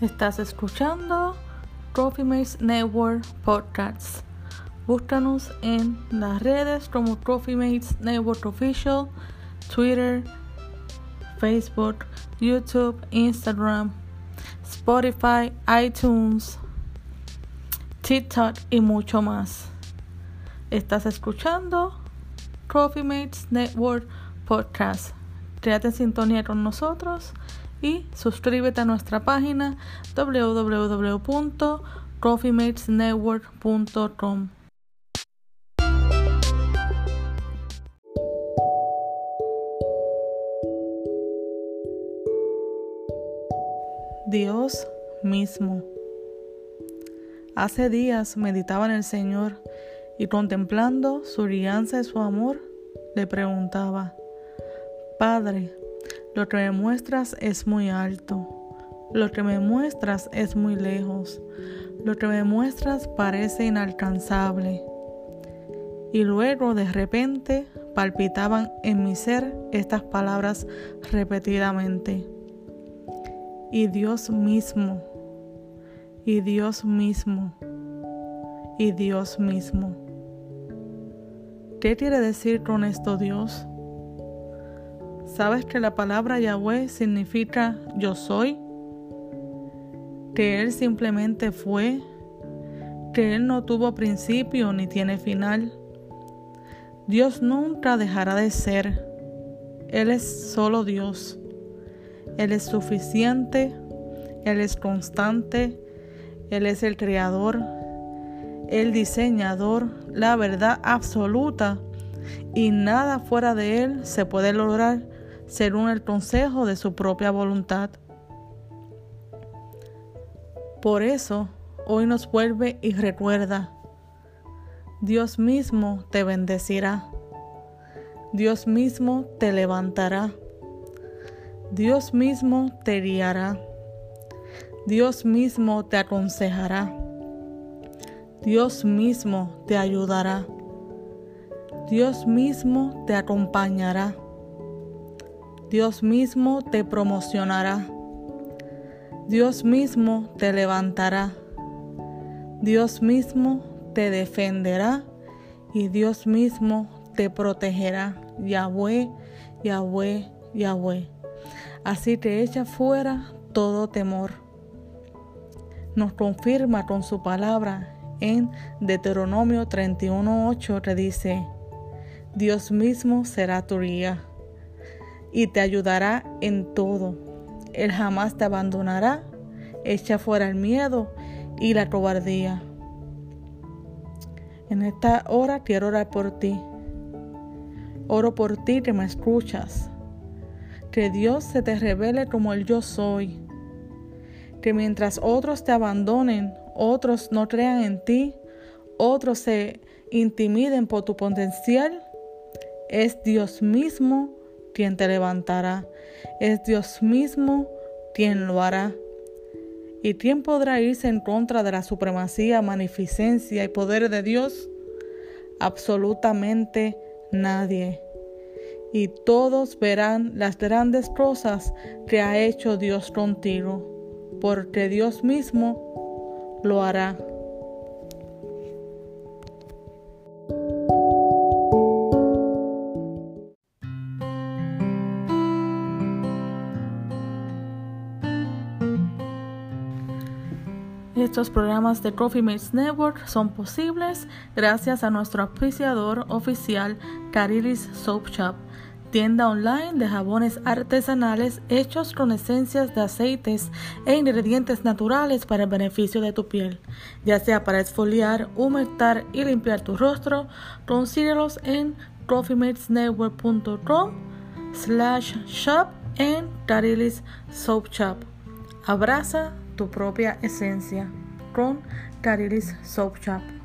Estás escuchando Trophy Mates Network Podcasts. Búscanos en las redes como Trophy Mates Network Official, Twitter, Facebook, YouTube, Instagram, Spotify, iTunes, TikTok y mucho más. Estás escuchando Trophy Mates Network Podcast. Quédate en sintonía con nosotros y suscríbete a nuestra página www.coffeematesnetwork.com. Dios mismo. Hace días meditaba en el Señor y contemplando su guianza y su amor, le preguntaba, Padre, lo que me muestras es muy alto. Lo que me muestras es muy lejos. Lo que me muestras parece inalcanzable. Y luego de repente palpitaban en mi ser estas palabras repetidamente. Y Dios mismo, y Dios mismo, y Dios mismo. ¿Qué quiere decir con esto Dios? ¿Sabes que la palabra Yahweh significa yo soy? Que Él simplemente fue, que Él no tuvo principio ni tiene final. Dios nunca dejará de ser. Él es solo Dios. Él es suficiente, Él es constante, Él es el creador, el diseñador, la verdad absoluta y nada fuera de Él se puede lograr según el consejo de su propia voluntad. Por eso, hoy nos vuelve y recuerda, Dios mismo te bendecirá, Dios mismo te levantará, Dios mismo te guiará, Dios mismo te aconsejará, Dios mismo te ayudará, Dios mismo te acompañará. Dios mismo te promocionará. Dios mismo te levantará. Dios mismo te defenderá y Dios mismo te protegerá. Yahweh, Yahweh, Yahweh. Así te echa fuera todo temor. Nos confirma con su palabra en Deuteronomio 31.8 que dice, Dios mismo será tu guía y te ayudará en todo. Él jamás te abandonará, echa fuera el miedo y la cobardía. En esta hora quiero orar por ti. Oro por ti que me escuchas. Que Dios se te revele como el yo soy. Que mientras otros te abandonen, otros no crean en ti, otros se intimiden por tu potencial, es Dios mismo quien te levantará. Es Dios mismo quien lo hará. ¿Y quién podrá irse en contra de la supremacía, magnificencia y poder de Dios? Absolutamente nadie. Y todos verán las grandes cosas que ha hecho Dios contigo, porque Dios mismo lo hará. Estos programas de Coffee Mates Network son posibles gracias a nuestro auspiciador oficial Carilis Soap Shop, tienda online de jabones artesanales hechos con esencias de aceites e ingredientes naturales para el beneficio de tu piel, ya sea para exfoliar, humectar y limpiar tu rostro, consíguelos en coffeematesnetwork.com slash shop en Carilis Soap Shop. Abraza tu propia esencia con Carilis Soap Shop.